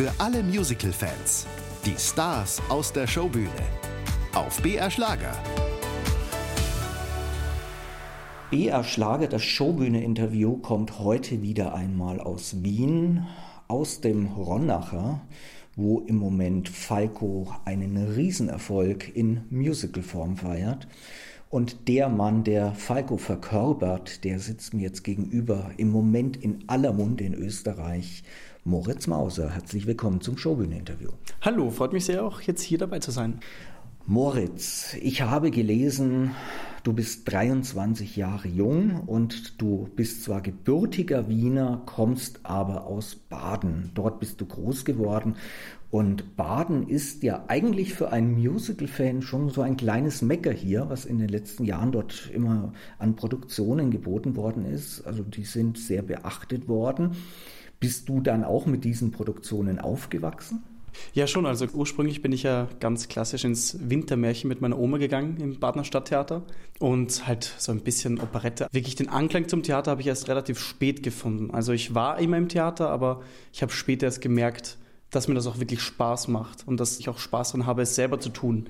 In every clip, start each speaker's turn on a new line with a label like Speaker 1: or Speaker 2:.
Speaker 1: Für alle Musical-Fans. Die Stars aus der Showbühne. Auf BR Schlager.
Speaker 2: BR Schlager, das Showbühne-Interview, kommt heute wieder einmal aus Wien, aus dem Ronnacher, wo im Moment Falco einen Riesenerfolg in Musicalform feiert. Und der Mann, der Falco verkörpert, der sitzt mir jetzt gegenüber, im Moment in aller Munde in Österreich. Moritz Mauser, herzlich willkommen zum Showbühne-Interview.
Speaker 3: Hallo, freut mich sehr auch jetzt hier dabei zu sein.
Speaker 2: Moritz, ich habe gelesen, du bist 23 Jahre jung und du bist zwar gebürtiger Wiener, kommst aber aus Baden. Dort bist du groß geworden und Baden ist ja eigentlich für einen Musical-Fan schon so ein kleines Mecker hier, was in den letzten Jahren dort immer an Produktionen geboten worden ist. Also die sind sehr beachtet worden. Bist du dann auch mit diesen Produktionen aufgewachsen?
Speaker 3: Ja, schon. Also ursprünglich bin ich ja ganz klassisch ins Wintermärchen mit meiner Oma gegangen im Badener Stadttheater und halt so ein bisschen Operette. Wirklich den Anklang zum Theater habe ich erst relativ spät gefunden. Also ich war immer im Theater, aber ich habe später erst gemerkt, dass mir das auch wirklich Spaß macht und dass ich auch Spaß daran habe, es selber zu tun.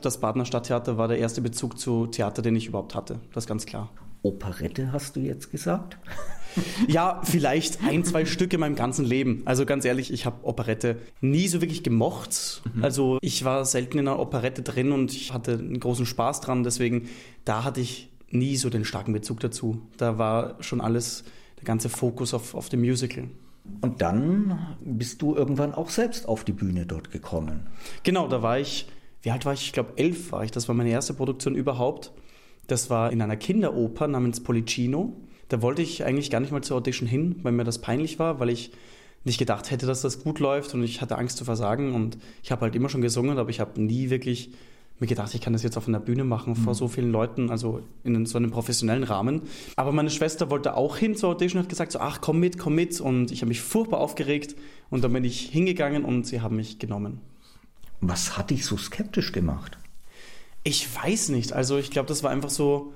Speaker 3: Das Badener Stadttheater war der erste Bezug zu Theater, den ich überhaupt hatte. Das ist ganz klar.
Speaker 2: Operette hast du jetzt gesagt?
Speaker 3: Ja, vielleicht ein, zwei Stücke in meinem ganzen Leben. Also ganz ehrlich, ich habe Operette nie so wirklich gemocht. Mhm. Also ich war selten in einer Operette drin und ich hatte einen großen Spaß dran. Deswegen, da hatte ich nie so den starken Bezug dazu. Da war schon alles, der ganze Fokus auf, auf dem Musical.
Speaker 2: Und dann bist du irgendwann auch selbst auf die Bühne dort gekommen.
Speaker 3: Genau, da war ich, wie alt war ich? Ich glaube, elf war ich. Das war meine erste Produktion überhaupt. Das war in einer Kinderoper namens Policino. Da wollte ich eigentlich gar nicht mal zur Audition hin, weil mir das peinlich war, weil ich nicht gedacht hätte, dass das gut läuft und ich hatte Angst zu versagen und ich habe halt immer schon gesungen, aber ich habe nie wirklich mir gedacht, ich kann das jetzt auf einer Bühne machen vor mhm. so vielen Leuten, also in so einem professionellen Rahmen. Aber meine Schwester wollte auch hin zur Audition und hat gesagt so, ach komm mit, komm mit und ich habe mich furchtbar aufgeregt und dann bin ich hingegangen und sie haben mich genommen.
Speaker 2: Was hat dich so skeptisch gemacht?
Speaker 3: Ich weiß nicht. Also ich glaube, das war einfach so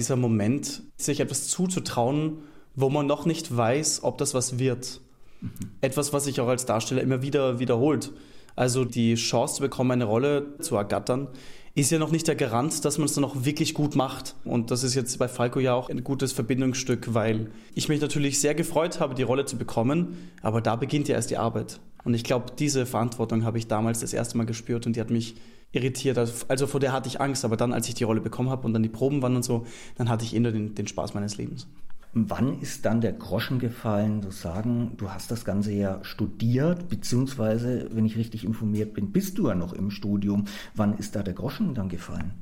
Speaker 3: dieser Moment, sich etwas zuzutrauen, wo man noch nicht weiß, ob das was wird. Mhm. Etwas, was sich auch als Darsteller immer wieder wiederholt. Also die Chance zu bekommen, eine Rolle zu ergattern, ist ja noch nicht der Garant, dass man es dann auch wirklich gut macht. Und das ist jetzt bei Falco ja auch ein gutes Verbindungsstück, weil ich mich natürlich sehr gefreut habe, die Rolle zu bekommen, aber da beginnt ja erst die Arbeit. Und ich glaube, diese Verantwortung habe ich damals das erste Mal gespürt und die hat mich irritiert. Also vor der hatte ich Angst, aber dann, als ich die Rolle bekommen habe und dann die Proben waren und so, dann hatte ich immer den, den Spaß meines Lebens.
Speaker 2: Wann ist dann der Groschen gefallen, zu sagen, du hast das Ganze ja studiert, beziehungsweise, wenn ich richtig informiert bin, bist du ja noch im Studium. Wann ist da der Groschen dann gefallen?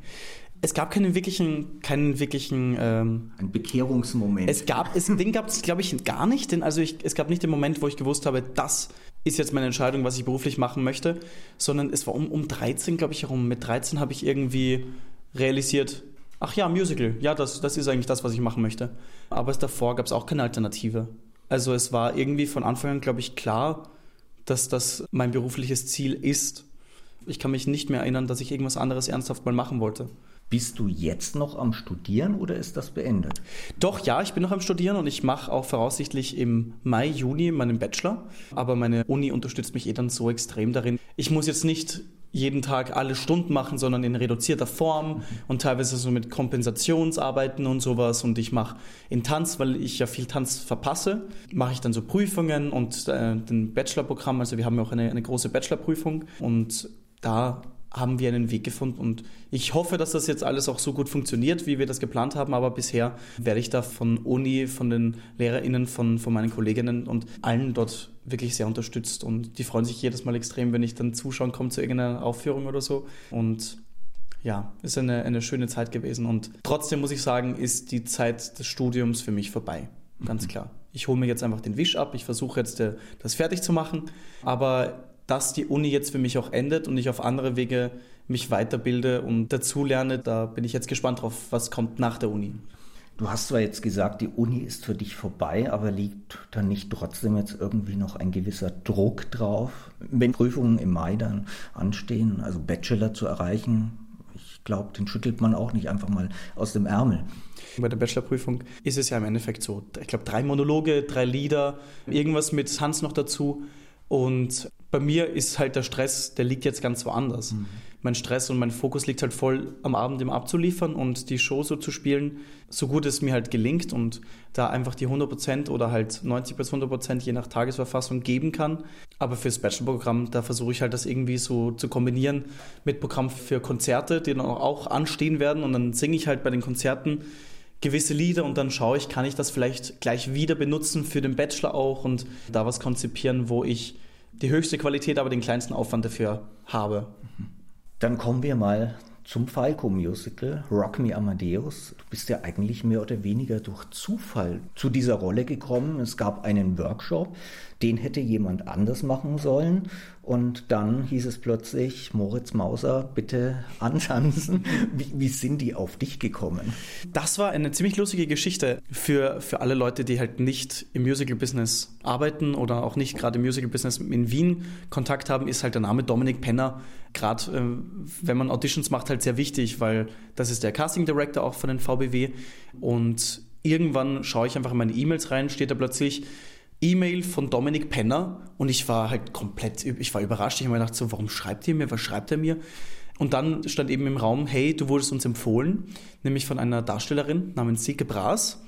Speaker 3: Es gab keinen wirklichen, keinen wirklichen ähm,
Speaker 2: ein Bekehrungsmoment.
Speaker 3: Es gab, es, den gab es, glaube ich, gar nicht. Denn also ich, es gab nicht den Moment, wo ich gewusst habe, das ist jetzt meine Entscheidung, was ich beruflich machen möchte, sondern es war um, um 13, glaube ich, herum. Mit 13 habe ich irgendwie realisiert, Ach ja, Musical. Ja, das, das ist eigentlich das, was ich machen möchte. Aber es davor gab es auch keine Alternative. Also es war irgendwie von Anfang an, glaube ich, klar, dass das mein berufliches Ziel ist. Ich kann mich nicht mehr erinnern, dass ich irgendwas anderes ernsthaft mal machen wollte.
Speaker 2: Bist du jetzt noch am Studieren oder ist das beendet?
Speaker 3: Doch, ja, ich bin noch am Studieren und ich mache auch voraussichtlich im Mai, Juni meinen Bachelor. Aber meine Uni unterstützt mich eh dann so extrem darin. Ich muss jetzt nicht jeden Tag alle Stunden machen, sondern in reduzierter Form und teilweise so mit Kompensationsarbeiten und sowas. Und ich mache in Tanz, weil ich ja viel Tanz verpasse, mache ich dann so Prüfungen und äh, den Bachelorprogramm. Also wir haben ja auch eine, eine große Bachelorprüfung und da haben wir einen Weg gefunden. Und ich hoffe, dass das jetzt alles auch so gut funktioniert, wie wir das geplant haben, aber bisher werde ich da von Uni, von den LehrerInnen, von, von meinen Kolleginnen und allen dort wirklich sehr unterstützt. Und die freuen sich jedes Mal extrem, wenn ich dann zuschauen komme zu irgendeiner Aufführung oder so. Und ja, ist eine, eine schöne Zeit gewesen. Und trotzdem muss ich sagen, ist die Zeit des Studiums für mich vorbei. Ganz mhm. klar. Ich hole mir jetzt einfach den Wisch ab, ich versuche jetzt äh, das fertig zu machen, aber dass die Uni jetzt für mich auch endet und ich auf andere Wege mich weiterbilde und dazulerne. Da bin ich jetzt gespannt drauf, was kommt nach der Uni.
Speaker 2: Du hast zwar jetzt gesagt, die Uni ist für dich vorbei, aber liegt da nicht trotzdem jetzt irgendwie noch ein gewisser Druck drauf, wenn Prüfungen im Mai dann anstehen, also Bachelor zu erreichen? Ich glaube, den schüttelt man auch nicht einfach mal aus dem Ärmel.
Speaker 3: Bei der Bachelorprüfung ist es ja im Endeffekt so. Ich glaube, drei Monologe, drei Lieder, irgendwas mit Hans noch dazu Und bei mir ist halt der Stress, der liegt jetzt ganz woanders. Mhm. Mein Stress und mein Fokus liegt halt voll am Abend im abzuliefern und die Show so zu spielen, so gut es mir halt gelingt und da einfach die 100% oder halt 90 bis 100% je nach Tagesverfassung geben kann. Aber fürs Bachelorprogramm, da versuche ich halt das irgendwie so zu kombinieren mit Programm für Konzerte, die dann auch anstehen werden und dann singe ich halt bei den Konzerten gewisse Lieder und dann schaue ich, kann ich das vielleicht gleich wieder benutzen für den Bachelor auch und da was konzipieren, wo ich die höchste Qualität, aber den kleinsten Aufwand dafür habe.
Speaker 2: Dann kommen wir mal zum Falco-Musical Rock Me Amadeus. Du bist ja eigentlich mehr oder weniger durch Zufall zu dieser Rolle gekommen. Es gab einen Workshop, den hätte jemand anders machen sollen. Und dann hieß es plötzlich, Moritz Mauser, bitte antanzen. Wie, wie sind die auf dich gekommen?
Speaker 3: Das war eine ziemlich lustige Geschichte für, für alle Leute, die halt nicht im Musical-Business arbeiten oder auch nicht gerade im Musical-Business in Wien Kontakt haben, ist halt der Name Dominik Penner, gerade äh, wenn man Auditions macht, halt sehr wichtig, weil das ist der Casting Director auch von den VBW. Und irgendwann schaue ich einfach in meine E-Mails rein, steht da plötzlich, E-Mail von Dominik Penner und ich war halt komplett, ich war überrascht. Ich habe mir gedacht, so, warum schreibt ihr mir, was schreibt er mir? Und dann stand eben im Raum, hey, du wurdest uns empfohlen, nämlich von einer Darstellerin namens Silke Braas.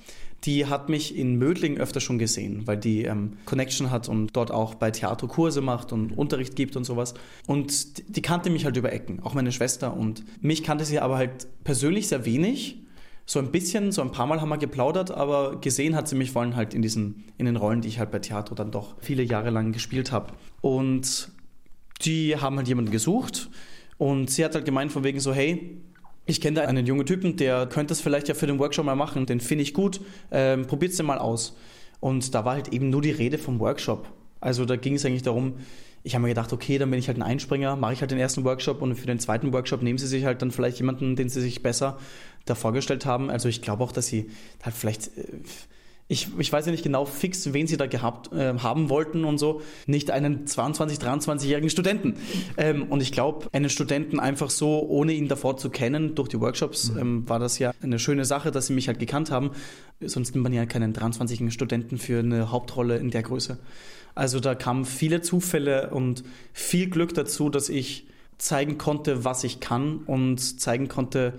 Speaker 3: Die hat mich in Mödling öfter schon gesehen, weil die ähm, Connection hat und dort auch bei Theater Kurse macht und Unterricht gibt und sowas. Und die kannte mich halt über Ecken, auch meine Schwester. Und mich kannte sie aber halt persönlich sehr wenig so ein bisschen, so ein paar Mal haben wir geplaudert, aber gesehen hat sie mich vor allem halt in diesen, in den Rollen, die ich halt bei Theater dann doch viele Jahre lang gespielt habe. Und die haben halt jemanden gesucht und sie hat halt gemeint von wegen so, hey, ich kenne da einen jungen Typen, der könnte das vielleicht ja für den Workshop mal machen, den finde ich gut, ähm, probiert's den mal aus. Und da war halt eben nur die Rede vom Workshop. Also da ging es eigentlich darum, ich habe mir gedacht, okay, dann bin ich halt ein Einspringer, mache ich halt den ersten Workshop und für den zweiten Workshop nehmen sie sich halt dann vielleicht jemanden, den sie sich besser da vorgestellt haben. Also ich glaube auch, dass sie halt vielleicht, äh, ich, ich weiß ja nicht genau fix, wen sie da gehabt äh, haben wollten und so, nicht einen 22, 23-jährigen Studenten. Ähm, und ich glaube, einen Studenten einfach so, ohne ihn davor zu kennen, durch die Workshops, mhm. ähm, war das ja eine schöne Sache, dass sie mich halt gekannt haben. Sonst nimmt man ja keinen 23-jährigen Studenten für eine Hauptrolle in der Größe. Also da kamen viele Zufälle und viel Glück dazu, dass ich zeigen konnte, was ich kann und zeigen konnte,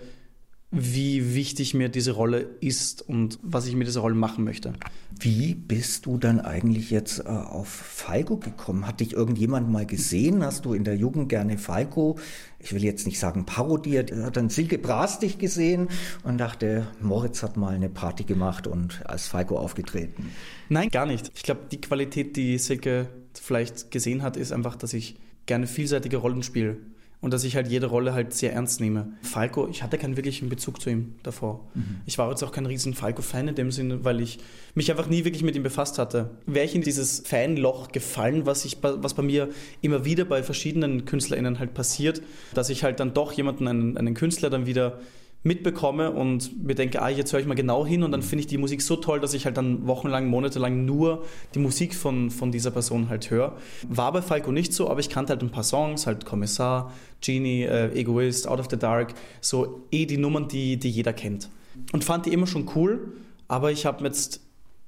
Speaker 3: wie wichtig mir diese Rolle ist und was ich mit dieser Rolle machen möchte.
Speaker 2: Wie bist du dann eigentlich jetzt äh, auf Falco gekommen? Hat dich irgendjemand mal gesehen? Hast du in der Jugend gerne Falco, ich will jetzt nicht sagen parodiert, hat dann Silke Bras dich gesehen und dachte, Moritz hat mal eine Party gemacht und als Falco aufgetreten?
Speaker 3: Nein, gar nicht. Ich glaube, die Qualität, die Silke vielleicht gesehen hat, ist einfach, dass ich gerne vielseitige Rollen spiele und dass ich halt jede Rolle halt sehr ernst nehme. Falco, ich hatte keinen wirklichen Bezug zu ihm davor. Mhm. Ich war jetzt auch kein riesen Falco-Fan in dem Sinne, weil ich mich einfach nie wirklich mit ihm befasst hatte. Wäre ich in dieses Fanloch gefallen, was, ich, was bei mir immer wieder bei verschiedenen KünstlerInnen halt passiert, dass ich halt dann doch jemanden, einen, einen Künstler dann wieder mitbekomme und mir denke, ah, jetzt höre ich mal genau hin und dann finde ich die Musik so toll, dass ich halt dann wochenlang, monatelang nur die Musik von, von dieser Person halt höre. War bei Falco nicht so, aber ich kannte halt ein paar Songs, halt Kommissar, Genie, äh, Egoist, Out of the Dark, so eh die Nummern, die, die jeder kennt. Und fand die immer schon cool, aber ich habe jetzt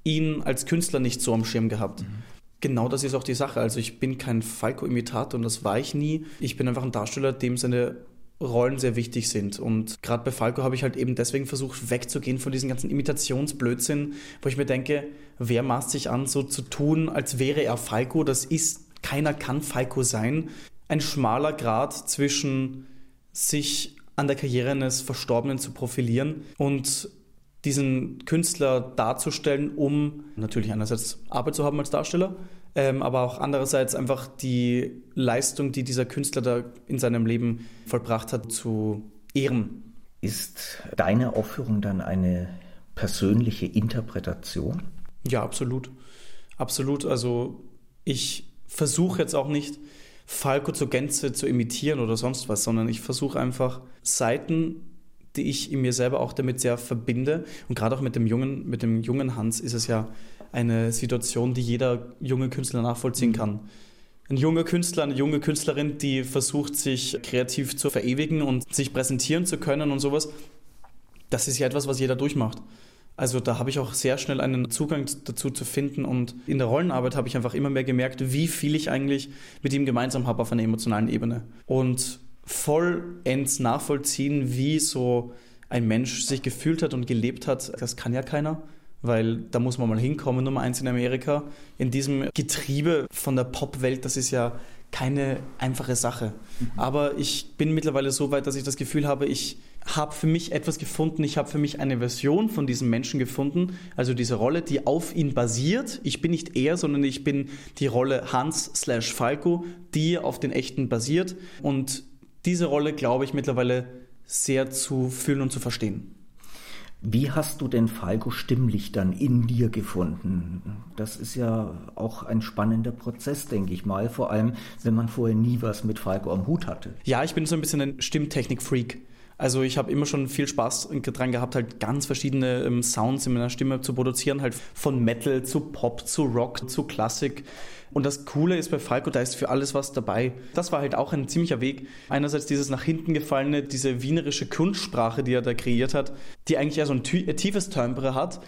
Speaker 3: ihn als Künstler nicht so am Schirm gehabt. Mhm. Genau das ist auch die Sache. Also ich bin kein Falco-Imitator und das war ich nie. Ich bin einfach ein Darsteller, dem seine Rollen sehr wichtig sind. Und gerade bei Falco habe ich halt eben deswegen versucht, wegzugehen von diesem ganzen Imitationsblödsinn, wo ich mir denke, wer maßt sich an, so zu tun, als wäre er Falco? Das ist, keiner kann Falco sein. Ein schmaler Grad zwischen sich an der Karriere eines Verstorbenen zu profilieren und diesen Künstler darzustellen, um natürlich einerseits Arbeit zu haben als Darsteller, ähm, aber auch andererseits einfach die Leistung, die dieser Künstler da in seinem Leben vollbracht hat, zu ehren.
Speaker 2: Ist deine Aufführung dann eine persönliche Interpretation?
Speaker 3: Ja, absolut. Absolut. Also ich versuche jetzt auch nicht, Falco zur Gänze zu imitieren oder sonst was, sondern ich versuche einfach Seiten, die ich in mir selber auch damit sehr verbinde. Und gerade auch mit dem jungen, mit dem jungen Hans ist es ja eine Situation, die jeder junge Künstler nachvollziehen mhm. kann. Ein junger Künstler, eine junge Künstlerin, die versucht, sich kreativ zu verewigen und sich präsentieren zu können und sowas, das ist ja etwas, was jeder durchmacht. Also da habe ich auch sehr schnell einen Zugang dazu zu finden und in der Rollenarbeit habe ich einfach immer mehr gemerkt, wie viel ich eigentlich mit ihm gemeinsam habe auf einer emotionalen Ebene. Und vollends nachvollziehen, wie so ein Mensch sich gefühlt hat und gelebt hat, das kann ja keiner weil da muss man mal hinkommen, Nummer eins in Amerika. In diesem Getriebe von der Popwelt, das ist ja keine einfache Sache. Mhm. Aber ich bin mittlerweile so weit, dass ich das Gefühl habe, ich habe für mich etwas gefunden, ich habe für mich eine Version von diesem Menschen gefunden, also diese Rolle, die auf ihn basiert. Ich bin nicht er, sondern ich bin die Rolle Hans slash Falco, die auf den echten basiert. Und diese Rolle glaube ich mittlerweile sehr zu fühlen und zu verstehen.
Speaker 2: Wie hast du denn Falco stimmlich dann in dir gefunden? Das ist ja auch ein spannender Prozess, denke ich mal, vor allem wenn man vorher nie was mit Falco am Hut hatte.
Speaker 3: Ja, ich bin so ein bisschen ein Stimmtechnik-Freak. Also ich habe immer schon viel Spaß dran gehabt, halt ganz verschiedene ähm, Sounds in meiner Stimme zu produzieren, halt von Metal zu Pop zu Rock zu Klassik. Und das Coole ist bei Falco, da ist für alles was dabei. Das war halt auch ein ziemlicher Weg. Einerseits dieses nach hinten gefallene, diese wienerische Kunstsprache, die er da kreiert hat, die eigentlich ja so ein tiefes Timbre hat,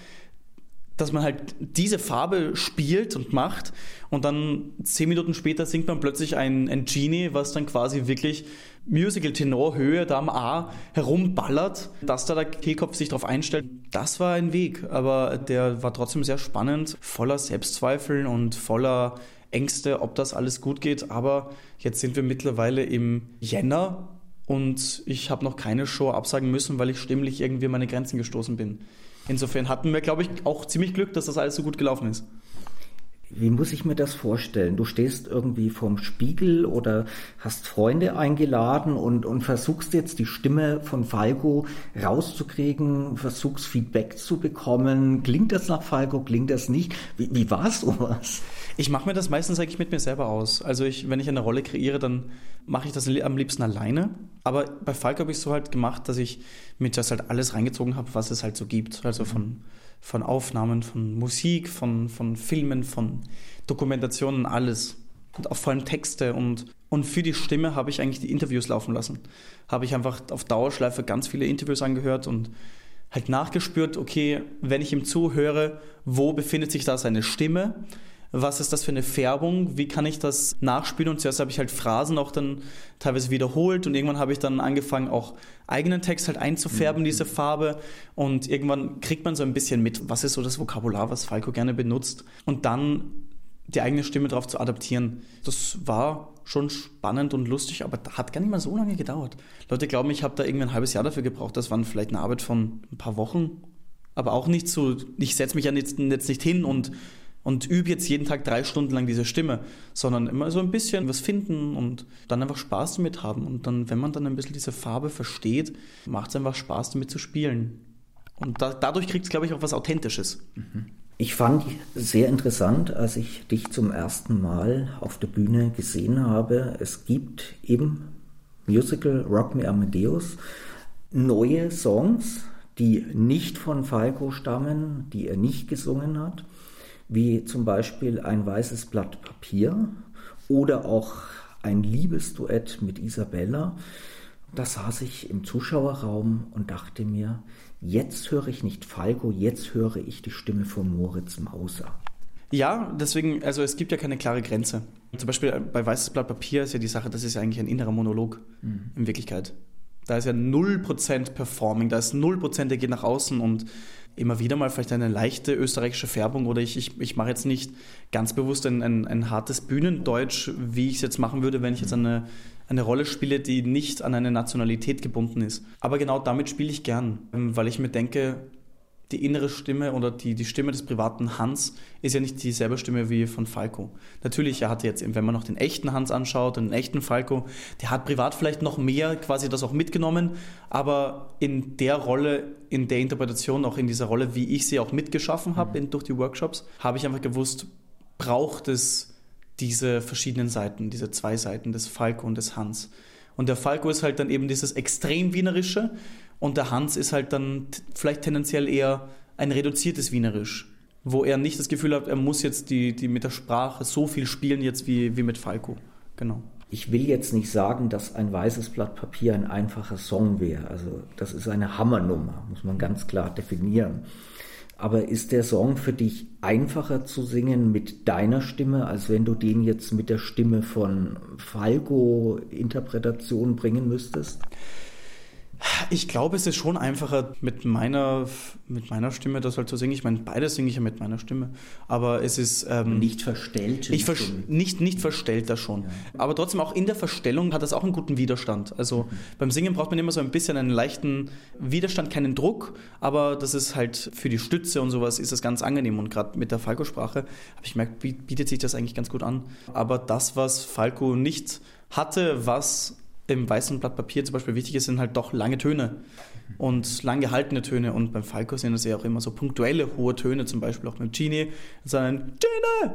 Speaker 3: dass man halt diese Farbe spielt und macht und dann zehn Minuten später singt man plötzlich ein, ein Genie, was dann quasi wirklich Musical-Tenor-Höhe da am A herumballert, dass da der Kehlkopf sich darauf einstellt. Das war ein Weg, aber der war trotzdem sehr spannend, voller Selbstzweifeln und voller Ängste, ob das alles gut geht. Aber jetzt sind wir mittlerweile im Jänner und ich habe noch keine Show absagen müssen, weil ich stimmlich irgendwie meine Grenzen gestoßen bin. Insofern hatten wir, glaube ich, auch ziemlich Glück, dass das alles so gut gelaufen ist.
Speaker 2: Wie muss ich mir das vorstellen? Du stehst irgendwie vorm Spiegel oder hast Freunde eingeladen und, und versuchst jetzt die Stimme von Falco rauszukriegen, versuchst Feedback zu bekommen. Klingt das nach Falco? Klingt das nicht? Wie, wie war sowas?
Speaker 3: Ich mache mir das meistens eigentlich mit mir selber aus. Also ich, wenn ich eine Rolle kreiere, dann mache ich das am liebsten alleine. Aber bei Falco habe ich es so halt gemacht, dass ich mir das halt alles reingezogen habe, was es halt so gibt. Also von, von Aufnahmen, von Musik, von, von Filmen, von Dokumentationen, alles. Und auch vor allem Texte. Und, und für die Stimme habe ich eigentlich die Interviews laufen lassen. Habe ich einfach auf Dauerschleife ganz viele Interviews angehört und halt nachgespürt, okay, wenn ich ihm zuhöre, wo befindet sich da seine Stimme? Was ist das für eine Färbung, wie kann ich das nachspielen und zuerst habe ich halt Phrasen auch dann teilweise wiederholt und irgendwann habe ich dann angefangen auch eigenen Text halt einzufärben, mhm. diese Farbe und irgendwann kriegt man so ein bisschen mit, was ist so das Vokabular, was Falco gerne benutzt und dann die eigene Stimme darauf zu adaptieren. Das war schon spannend und lustig, aber hat gar nicht mal so lange gedauert. Leute glauben, ich habe da irgendwie ein halbes Jahr dafür gebraucht. Das war vielleicht eine Arbeit von ein paar Wochen, aber auch nicht so, ich setze mich ja jetzt, jetzt nicht hin und und übe jetzt jeden Tag drei Stunden lang diese Stimme, sondern immer so ein bisschen was finden und dann einfach Spaß damit haben. Und dann, wenn man dann ein bisschen diese Farbe versteht, macht es einfach Spaß damit zu spielen. Und da, dadurch kriegt es, glaube ich, auch was Authentisches.
Speaker 2: Mhm. Ich fand sehr interessant, als ich dich zum ersten Mal auf der Bühne gesehen habe. Es gibt im Musical Rock Me Amadeus neue Songs, die nicht von Falco stammen, die er nicht gesungen hat wie zum Beispiel ein weißes Blatt Papier oder auch ein Liebesduett mit Isabella. Da saß ich im Zuschauerraum und dachte mir, jetzt höre ich nicht Falco, jetzt höre ich die Stimme von Moritz Mauser.
Speaker 3: Ja, deswegen, also es gibt ja keine klare Grenze. Zum Beispiel bei Weißes Blatt Papier ist ja die Sache, das ist ja eigentlich ein innerer Monolog mhm. in Wirklichkeit. Da ist ja 0% Performing, da ist 0%, der geht nach außen und immer wieder mal vielleicht eine leichte österreichische Färbung oder ich, ich, ich mache jetzt nicht ganz bewusst ein, ein, ein hartes Bühnendeutsch, wie ich es jetzt machen würde, wenn ich jetzt eine, eine Rolle spiele, die nicht an eine Nationalität gebunden ist. Aber genau damit spiele ich gern, weil ich mir denke, die innere Stimme oder die, die Stimme des privaten Hans ist ja nicht dieselbe Stimme wie von Falco. Natürlich, er hatte jetzt, wenn man noch den echten Hans anschaut, den echten Falco, der hat privat vielleicht noch mehr quasi das auch mitgenommen, aber in der Rolle, in der Interpretation, auch in dieser Rolle, wie ich sie auch mitgeschaffen habe mhm. durch die Workshops, habe ich einfach gewusst, braucht es diese verschiedenen Seiten, diese zwei Seiten des Falco und des Hans. Und der Falco ist halt dann eben dieses extrem Wienerische und der Hans ist halt dann vielleicht tendenziell eher ein reduziertes Wienerisch, wo er nicht das Gefühl hat, er muss jetzt die, die mit der Sprache so viel spielen jetzt wie, wie mit Falco. Genau.
Speaker 2: Ich will jetzt nicht sagen, dass ein weißes Blatt Papier ein einfacher Song wäre. Also das ist eine Hammernummer, muss man ganz klar definieren. Aber ist der Song für dich einfacher zu singen mit deiner Stimme, als wenn du den jetzt mit der Stimme von Falco Interpretation bringen müsstest?
Speaker 3: Ich glaube, es ist schon einfacher mit meiner, mit meiner Stimme das halt zu singen. Ich meine, beides singe ich ja mit meiner Stimme. Aber es ist.
Speaker 2: Ähm, nicht verstellt. Ich
Speaker 3: vers nicht, nicht verstellt das schon. Ja. Aber trotzdem auch in der Verstellung hat das auch einen guten Widerstand. Also mhm. beim Singen braucht man immer so ein bisschen einen leichten Widerstand, keinen Druck. Aber das ist halt für die Stütze und sowas ist das ganz angenehm. Und gerade mit der Falco-Sprache habe ich gemerkt, bietet sich das eigentlich ganz gut an. Aber das, was Falco nicht hatte, was im weißen Blatt Papier zum Beispiel wichtig ist, sind halt doch lange Töne und lang gehaltene Töne. Und beim Falco sind es ja auch immer so punktuelle hohe Töne, zum Beispiel auch beim Genie. Sein Genie,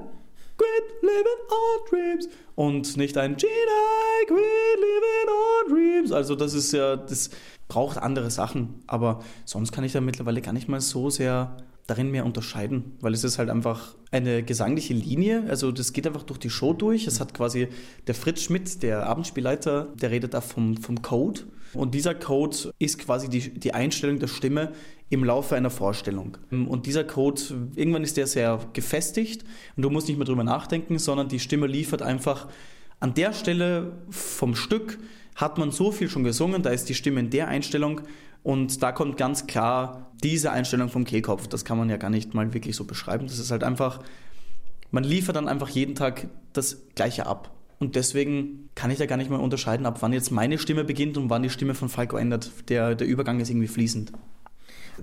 Speaker 3: quit living on dreams. Und nicht ein Genie, quit living on dreams. Also das ist ja, das braucht andere Sachen. Aber sonst kann ich da mittlerweile gar nicht mal so sehr darin mehr unterscheiden, weil es ist halt einfach eine gesangliche Linie, also das geht einfach durch die Show durch. Es hat quasi der Fritz Schmidt, der Abendspielleiter, der redet da vom, vom Code und dieser Code ist quasi die, die Einstellung der Stimme im Laufe einer Vorstellung. Und dieser Code, irgendwann ist der sehr gefestigt und du musst nicht mehr drüber nachdenken, sondern die Stimme liefert einfach an der Stelle vom Stück hat man so viel schon gesungen, da ist die Stimme in der Einstellung und da kommt ganz klar diese Einstellung vom Kehlkopf. Das kann man ja gar nicht mal wirklich so beschreiben. Das ist halt einfach, man liefert dann einfach jeden Tag das Gleiche ab. Und deswegen kann ich da gar nicht mal unterscheiden, ab wann jetzt meine Stimme beginnt und wann die Stimme von Falco ändert. Der, der Übergang ist irgendwie fließend.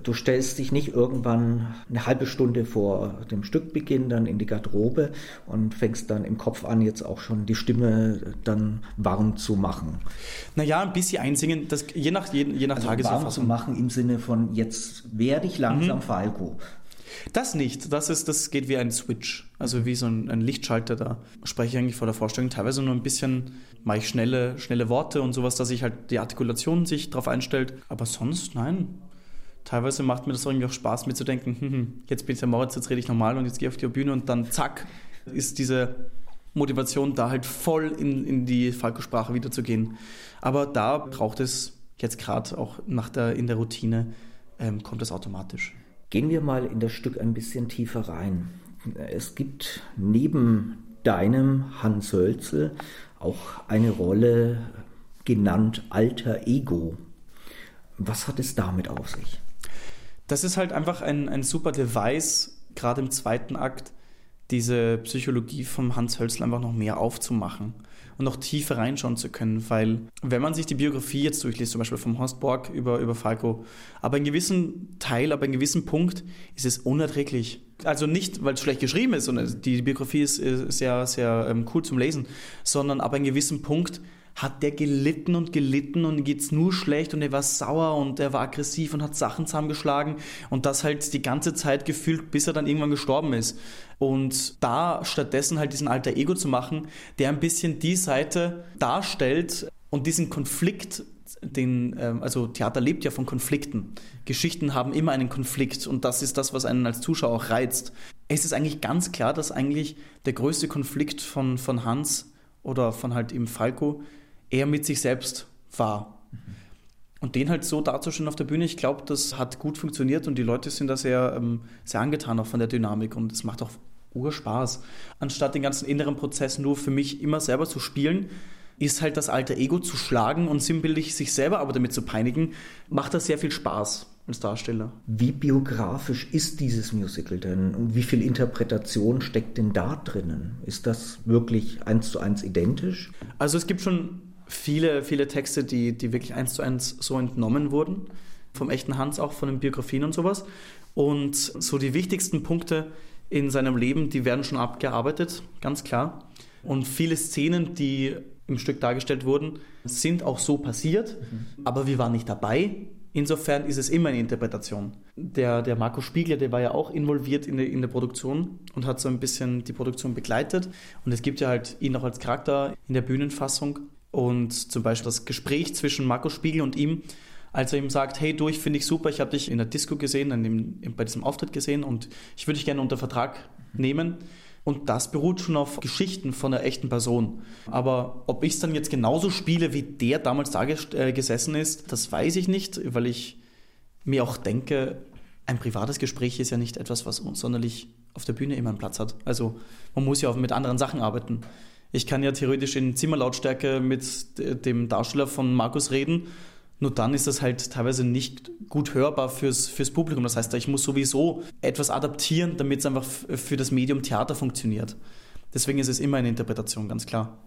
Speaker 2: Du stellst dich nicht irgendwann eine halbe Stunde vor dem Stückbeginn dann in die Garderobe und fängst dann im Kopf an, jetzt auch schon die Stimme dann warm zu machen.
Speaker 3: Naja, ein bisschen einsingen, das, je nach, je, je nach also.
Speaker 2: Warm zu machen im Sinne von, jetzt werde ich langsam mhm. Falco.
Speaker 3: Das nicht. Das, ist, das geht wie ein Switch, also wie so ein, ein, Lichtschalter. Da spreche ich eigentlich vor der Vorstellung teilweise nur ein bisschen, mache ich schnelle, schnelle Worte und sowas, dass sich halt die Artikulation sich darauf einstellt. Aber sonst, nein, teilweise macht mir das irgendwie auch Spaß mitzudenken, hm, hm, jetzt bin ich der Moritz, jetzt rede ich normal und jetzt gehe ich auf die Bühne und dann zack, ist diese Motivation da halt voll in, in die Falco-Sprache wiederzugehen. Aber da braucht es jetzt gerade auch nach der, in der Routine, ähm, kommt das automatisch.
Speaker 2: Gehen wir mal in das Stück ein bisschen tiefer rein. Es gibt neben deinem Hans Hölzel auch eine Rolle genannt Alter Ego. Was hat es damit auf sich?
Speaker 3: Das ist halt einfach ein, ein super Device, gerade im zweiten Akt, diese Psychologie vom Hans Hölzl einfach noch mehr aufzumachen und noch tiefer reinschauen zu können, weil wenn man sich die Biografie jetzt durchliest, zum Beispiel vom Horst Borg über, über Falco, aber in gewissen Teil, aber in gewissen Punkt ist es unerträglich. Also nicht, weil es schlecht geschrieben ist und die Biografie ist, ist sehr, sehr ähm, cool zum Lesen, sondern aber in gewissen Punkt hat der gelitten und gelitten und geht's nur schlecht und er war sauer und er war aggressiv und hat Sachen zusammengeschlagen und das halt die ganze Zeit gefühlt, bis er dann irgendwann gestorben ist. Und da stattdessen halt diesen alter Ego zu machen, der ein bisschen die Seite darstellt und diesen Konflikt den, ähm, also Theater lebt ja von Konflikten. Geschichten haben immer einen Konflikt und das ist das, was einen als Zuschauer auch reizt. Es ist eigentlich ganz klar, dass eigentlich der größte Konflikt von, von Hans oder von halt eben Falco er mit sich selbst war. Mhm. Und den halt so darzustellen auf der Bühne, ich glaube, das hat gut funktioniert und die Leute sind da sehr, ähm, sehr angetan auch von der Dynamik und es macht auch Urspaß. Anstatt den ganzen inneren Prozess nur für mich immer selber zu spielen, ist halt das alte Ego zu schlagen und sinnbildlich sich selber aber damit zu peinigen, macht das sehr viel Spaß als Darsteller.
Speaker 2: Wie biografisch ist dieses Musical denn und wie viel Interpretation steckt denn da drinnen? Ist das wirklich eins zu eins identisch?
Speaker 3: Also es gibt schon viele, viele Texte, die, die wirklich eins zu eins so entnommen wurden. Vom echten Hans, auch von den Biografien und sowas. Und so die wichtigsten Punkte in seinem Leben, die werden schon abgearbeitet, ganz klar. Und viele Szenen, die im Stück dargestellt wurden, sind auch so passiert, mhm. aber wir waren nicht dabei. Insofern ist es immer eine Interpretation. Der, der Marco Spiegler, der war ja auch involviert in der, in der Produktion und hat so ein bisschen die Produktion begleitet. Und es gibt ja halt ihn auch als Charakter in der Bühnenfassung. Und zum Beispiel das Gespräch zwischen Marco Spiegel und ihm, als er ihm sagt, hey du, ich finde dich super, ich habe dich in der Disco gesehen, dem, bei diesem Auftritt gesehen und ich würde dich gerne unter Vertrag nehmen. Und das beruht schon auf Geschichten von einer echten Person. Aber ob ich es dann jetzt genauso spiele, wie der damals da äh, gesessen ist, das weiß ich nicht, weil ich mir auch denke, ein privates Gespräch ist ja nicht etwas, was sonderlich auf der Bühne immer einen Platz hat. Also man muss ja auch mit anderen Sachen arbeiten. Ich kann ja theoretisch in Zimmerlautstärke mit dem Darsteller von Markus reden, nur dann ist das halt teilweise nicht gut hörbar fürs, fürs Publikum. Das heißt, ich muss sowieso etwas adaptieren, damit es einfach für das Medium Theater funktioniert. Deswegen ist es immer eine Interpretation, ganz klar.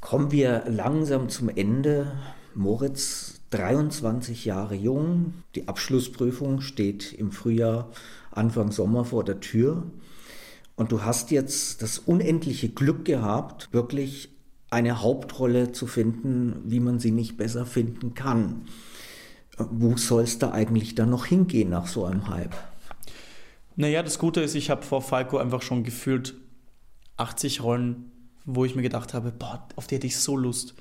Speaker 2: Kommen wir langsam zum Ende. Moritz, 23 Jahre jung, die Abschlussprüfung steht im Frühjahr, Anfang Sommer vor der Tür. Und du hast jetzt das unendliche Glück gehabt, wirklich eine Hauptrolle zu finden, wie man sie nicht besser finden kann. Wo soll es da eigentlich dann noch hingehen nach so einem Hype?
Speaker 3: Naja, das Gute ist, ich habe vor Falco einfach schon gefühlt 80 Rollen, wo ich mir gedacht habe, boah, auf die hätte ich so Lust.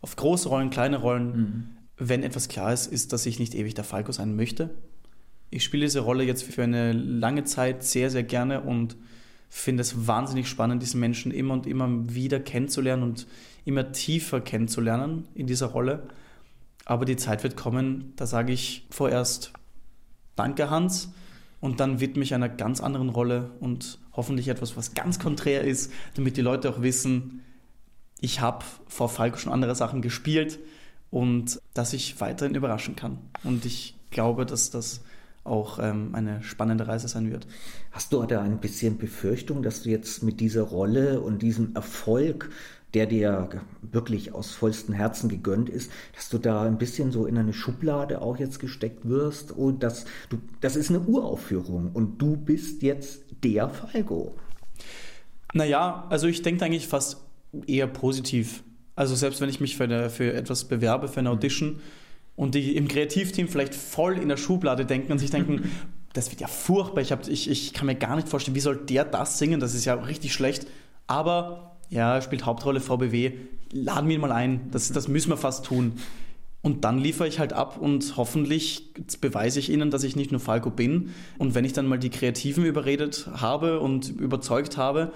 Speaker 3: Auf große Rollen, kleine Rollen. Mhm. Wenn etwas klar ist, ist, dass ich nicht ewig der Falco sein möchte. Ich spiele diese Rolle jetzt für eine lange Zeit sehr, sehr gerne und finde es wahnsinnig spannend, diesen Menschen immer und immer wieder kennenzulernen und immer tiefer kennenzulernen in dieser Rolle. Aber die Zeit wird kommen, da sage ich vorerst Danke, Hans, und dann widme ich einer ganz anderen Rolle und hoffentlich etwas, was ganz konträr ist, damit die Leute auch wissen, ich habe vor Falco schon andere Sachen gespielt und dass ich weiterhin überraschen kann. Und ich glaube, dass das auch ähm, eine spannende Reise sein wird.
Speaker 2: Hast du da ein bisschen Befürchtung, dass du jetzt mit dieser Rolle und diesem Erfolg, der dir wirklich aus vollstem Herzen gegönnt ist, dass du da ein bisschen so in eine Schublade auch jetzt gesteckt wirst und dass du, das ist eine Uraufführung und du bist jetzt der Falco.
Speaker 3: Naja, also ich denke eigentlich fast eher positiv. Also selbst wenn ich mich für, eine, für etwas bewerbe, für eine Audition, mhm und die im Kreativteam vielleicht voll in der Schublade denken und sich denken, das wird ja furchtbar, ich, hab, ich, ich kann mir gar nicht vorstellen, wie soll der das singen, das ist ja richtig schlecht. Aber ja, spielt Hauptrolle VBW, laden wir ihn mal ein, das, das müssen wir fast tun. Und dann liefere ich halt ab und hoffentlich beweise ich ihnen, dass ich nicht nur Falco bin. Und wenn ich dann mal die Kreativen überredet habe und überzeugt habe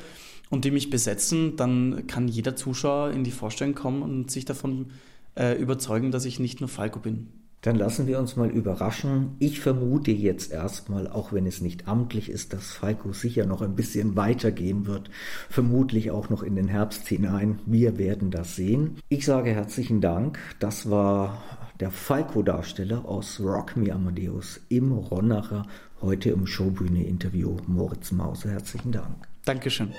Speaker 3: und die mich besetzen, dann kann jeder Zuschauer in die Vorstellung kommen und sich davon äh, überzeugen, dass ich nicht nur Falco bin.
Speaker 2: Dann lassen wir uns mal überraschen. Ich vermute jetzt erstmal, auch wenn es nicht amtlich ist, dass Falco sicher noch ein bisschen weitergehen wird. Vermutlich auch noch in den Herbst hinein. Wir werden das sehen. Ich sage herzlichen Dank. Das war der Falco-Darsteller aus Rock Me Amadeus im Ronnacher. Heute im Showbühne-Interview Moritz Mause. Herzlichen Dank.
Speaker 3: Dankeschön.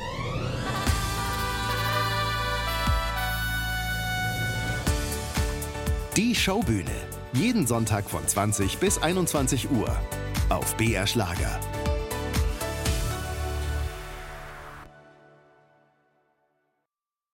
Speaker 1: Die Showbühne. Jeden Sonntag von 20 bis 21 Uhr. Auf BR Schlager.